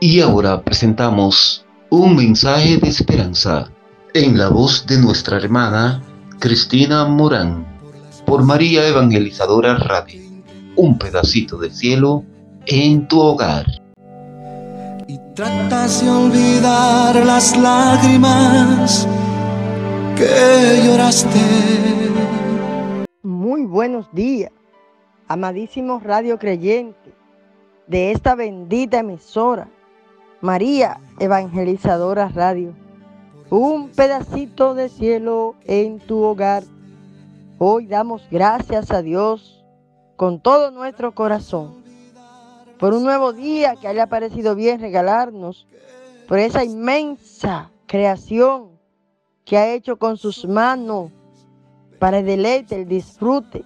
Y ahora presentamos un mensaje de esperanza en la voz de nuestra hermana Cristina Morán por María Evangelizadora Radio. Un pedacito de cielo en tu hogar. Y tratas de olvidar las lágrimas que lloraste. Muy buenos días, amadísimos radio creyentes de esta bendita emisora María Evangelizadora Radio. Un pedacito de cielo en tu hogar. Hoy damos gracias a Dios con todo nuestro corazón por un nuevo día que haya parecido bien regalarnos, por esa inmensa creación que ha hecho con sus manos para el deleite, el disfrute,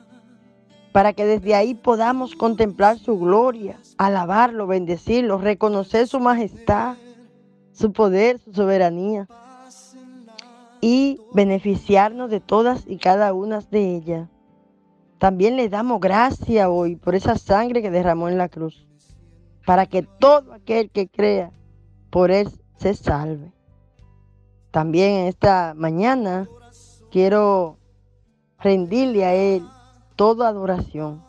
para que desde ahí podamos contemplar su gloria, alabarlo, bendecirlo, reconocer su majestad, su poder, su soberanía y beneficiarnos de todas y cada una de ellas. También le damos gracias hoy por esa sangre que derramó en la cruz, para que todo aquel que crea por él se salve. También esta mañana quiero rendirle a él toda adoración.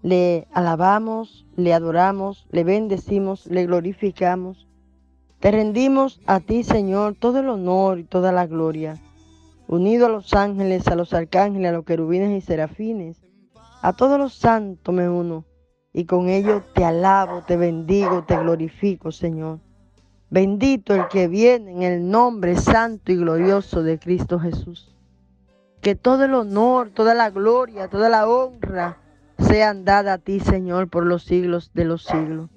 Le alabamos, le adoramos, le bendecimos, le glorificamos. Te rendimos a ti, Señor, todo el honor y toda la gloria. Unido a los ángeles, a los arcángeles, a los querubines y serafines, a todos los santos me uno. Y con ellos te alabo, te bendigo, te glorifico, Señor. Bendito el que viene en el nombre santo y glorioso de Cristo Jesús que todo el honor, toda la gloria, toda la honra sean dadas a ti, Señor, por los siglos de los siglos.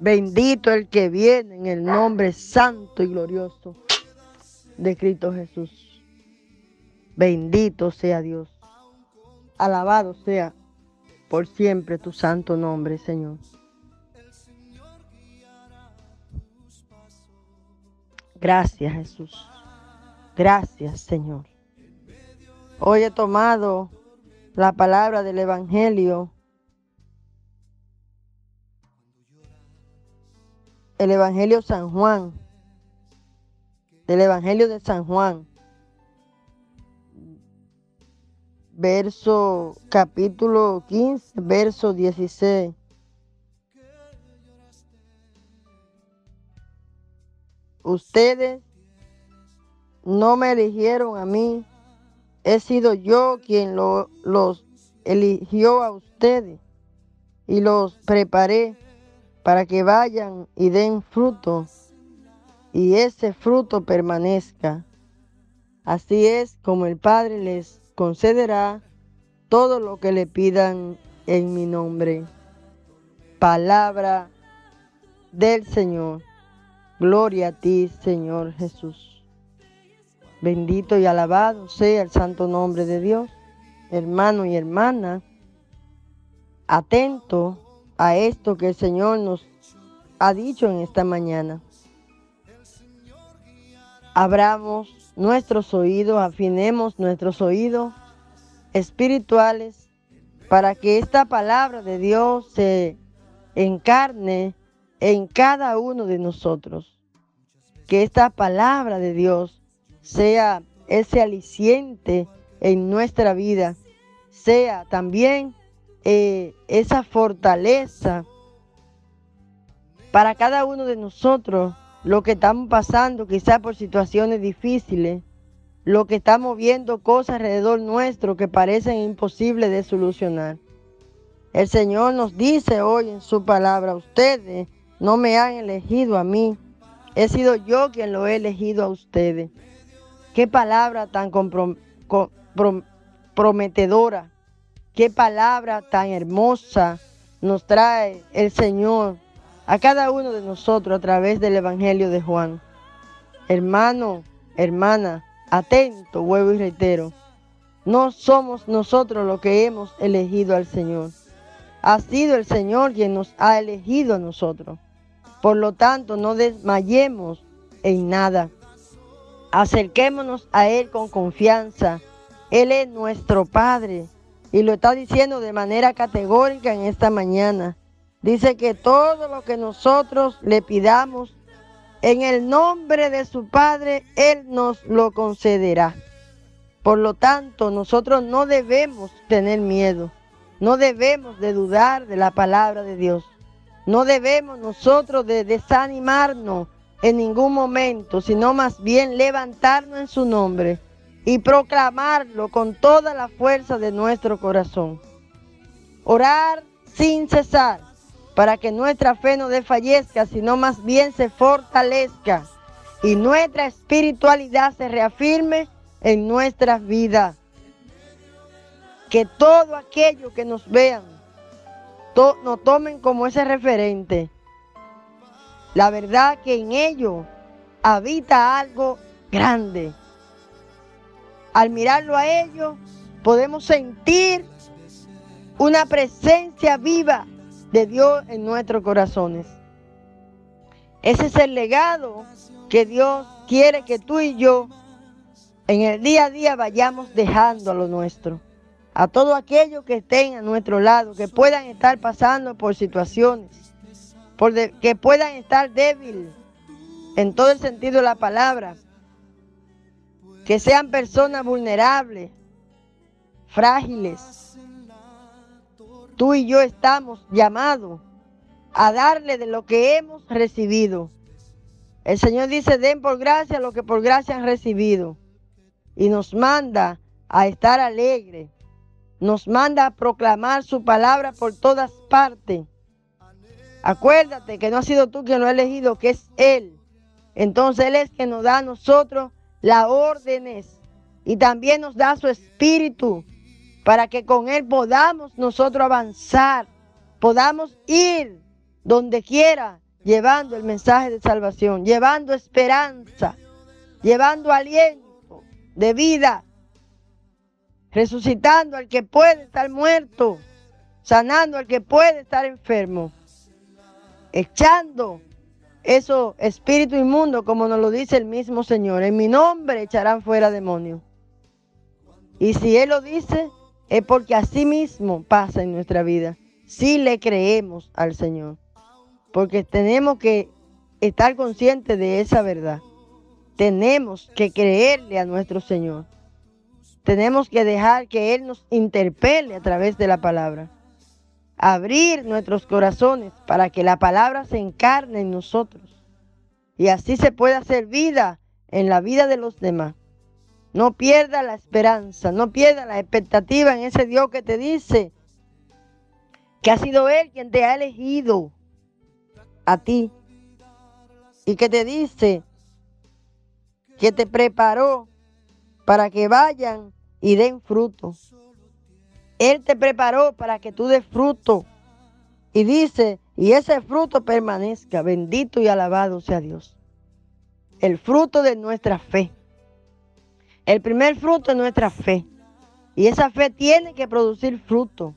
Bendito el que viene en el nombre santo y glorioso de Cristo Jesús. Bendito sea Dios. Alabado sea por siempre tu santo nombre, Señor. Gracias, Jesús. Gracias, Señor. Hoy he tomado la palabra del Evangelio. El Evangelio San Juan. Del Evangelio de San Juan. Verso capítulo 15, verso 16. Ustedes no me eligieron a mí, He sido yo quien los eligió a ustedes y los preparé para que vayan y den fruto y ese fruto permanezca. Así es como el Padre les concederá todo lo que le pidan en mi nombre. Palabra del Señor. Gloria a ti, Señor Jesús. Bendito y alabado sea el santo nombre de Dios. Hermano y hermana, atento a esto que el Señor nos ha dicho en esta mañana. Abramos nuestros oídos, afinemos nuestros oídos espirituales para que esta palabra de Dios se encarne en cada uno de nosotros. Que esta palabra de Dios sea ese aliciente en nuestra vida, sea también eh, esa fortaleza para cada uno de nosotros, lo que estamos pasando quizás por situaciones difíciles, lo que estamos viendo cosas alrededor nuestro que parecen imposibles de solucionar. El Señor nos dice hoy en su palabra, ustedes no me han elegido a mí, he sido yo quien lo he elegido a ustedes. Qué palabra tan prometedora, qué palabra tan hermosa nos trae el Señor a cada uno de nosotros a través del Evangelio de Juan. Hermano, hermana, atento, vuelvo y reitero, no somos nosotros los que hemos elegido al Señor. Ha sido el Señor quien nos ha elegido a nosotros. Por lo tanto, no desmayemos en nada. Acerquémonos a Él con confianza. Él es nuestro Padre y lo está diciendo de manera categórica en esta mañana. dice que todo lo que nosotros le pidamos en el nombre de su Padre, Él nos lo concederá. Por lo tanto, nosotros no debemos tener miedo, no debemos de dudar de la palabra de Dios, no debemos nosotros de desanimarnos en ningún momento, sino más bien levantarnos en su nombre y proclamarlo con toda la fuerza de nuestro corazón. Orar sin cesar para que nuestra fe no desfallezca, sino más bien se fortalezca y nuestra espiritualidad se reafirme en nuestras vidas. Que todo aquello que nos vean nos tomen como ese referente. La verdad que en ello habita algo grande. Al mirarlo a ellos, podemos sentir una presencia viva de Dios en nuestros corazones. Ese es el legado que Dios quiere que tú y yo en el día a día vayamos dejando a lo nuestro. A todos aquellos que estén a nuestro lado, que puedan estar pasando por situaciones, por que puedan estar débiles en todo el sentido de la palabra, que sean personas vulnerables, frágiles. Tú y yo estamos llamados a darle de lo que hemos recibido. El Señor dice, den por gracia lo que por gracia han recibido. Y nos manda a estar alegres. Nos manda a proclamar su palabra por todas partes. Acuérdate que no ha sido tú quien lo ha elegido, que es Él. Entonces Él es quien nos da a nosotros las órdenes y también nos da su espíritu para que con Él podamos nosotros avanzar, podamos ir donde quiera llevando el mensaje de salvación, llevando esperanza, llevando aliento de vida, resucitando al que puede estar muerto, sanando al que puede estar enfermo, echando eso espíritu inmundo, como nos lo dice el mismo Señor. En mi nombre echarán fuera demonios. Y si Él lo dice, es porque así mismo pasa en nuestra vida. Si le creemos al Señor. Porque tenemos que estar conscientes de esa verdad. Tenemos que creerle a nuestro Señor. Tenemos que dejar que Él nos interpele a través de la palabra abrir nuestros corazones para que la palabra se encarne en nosotros y así se pueda hacer vida en la vida de los demás. No pierda la esperanza, no pierda la expectativa en ese Dios que te dice que ha sido Él quien te ha elegido a ti y que te dice que te preparó para que vayan y den fruto. Él te preparó para que tú des fruto. Y dice, y ese fruto permanezca. Bendito y alabado sea Dios. El fruto de nuestra fe. El primer fruto es nuestra fe. Y esa fe tiene que producir fruto.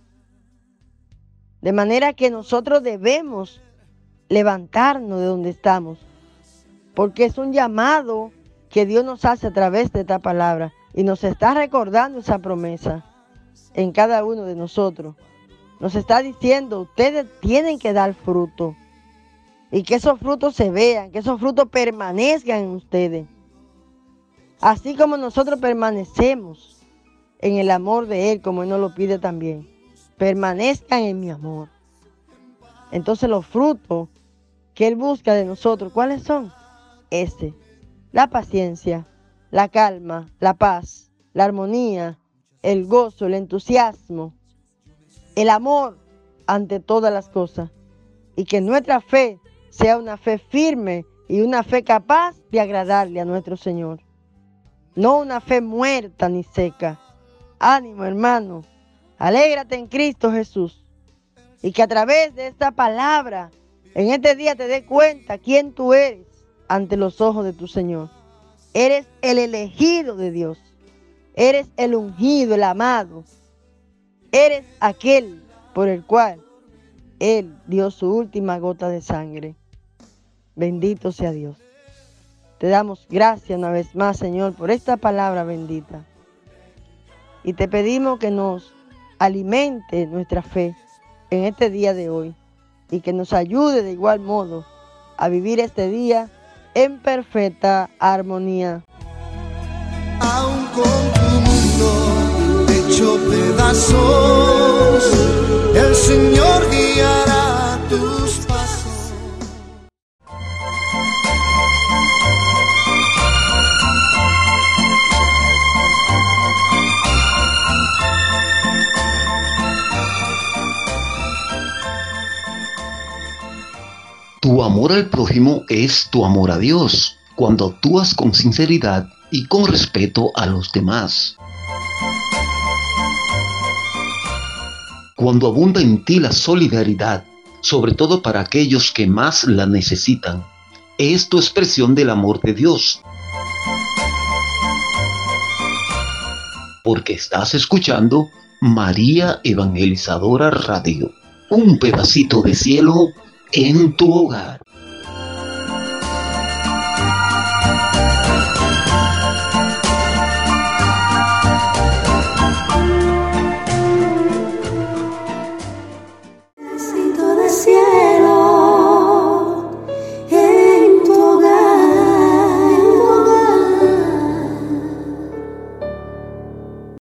De manera que nosotros debemos levantarnos de donde estamos. Porque es un llamado que Dios nos hace a través de esta palabra. Y nos está recordando esa promesa en cada uno de nosotros. Nos está diciendo, ustedes tienen que dar fruto. Y que esos frutos se vean, que esos frutos permanezcan en ustedes. Así como nosotros permanecemos en el amor de Él, como Él nos lo pide también. Permanezcan en mi amor. Entonces los frutos que Él busca de nosotros, ¿cuáles son? Este, la paciencia, la calma, la paz, la armonía, el gozo, el entusiasmo, el amor ante todas las cosas. Y que nuestra fe sea una fe firme y una fe capaz de agradarle a nuestro Señor. No una fe muerta ni seca. Ánimo, hermano. Alégrate en Cristo Jesús. Y que a través de esta palabra, en este día te dé cuenta quién tú eres ante los ojos de tu Señor. Eres el elegido de Dios. Eres el ungido, el amado. Eres aquel por el cual Él dio su última gota de sangre. Bendito sea Dios. Te damos gracias una vez más, Señor, por esta palabra bendita. Y te pedimos que nos alimente nuestra fe en este día de hoy y que nos ayude de igual modo a vivir este día en perfecta armonía. Pedazos, el Señor guiará tus pasos. Tu amor al prójimo es tu amor a Dios, cuando actúas con sinceridad y con respeto a los demás. Cuando abunda en ti la solidaridad, sobre todo para aquellos que más la necesitan, es tu expresión del amor de Dios. Porque estás escuchando María Evangelizadora Radio, un pedacito de cielo en tu hogar.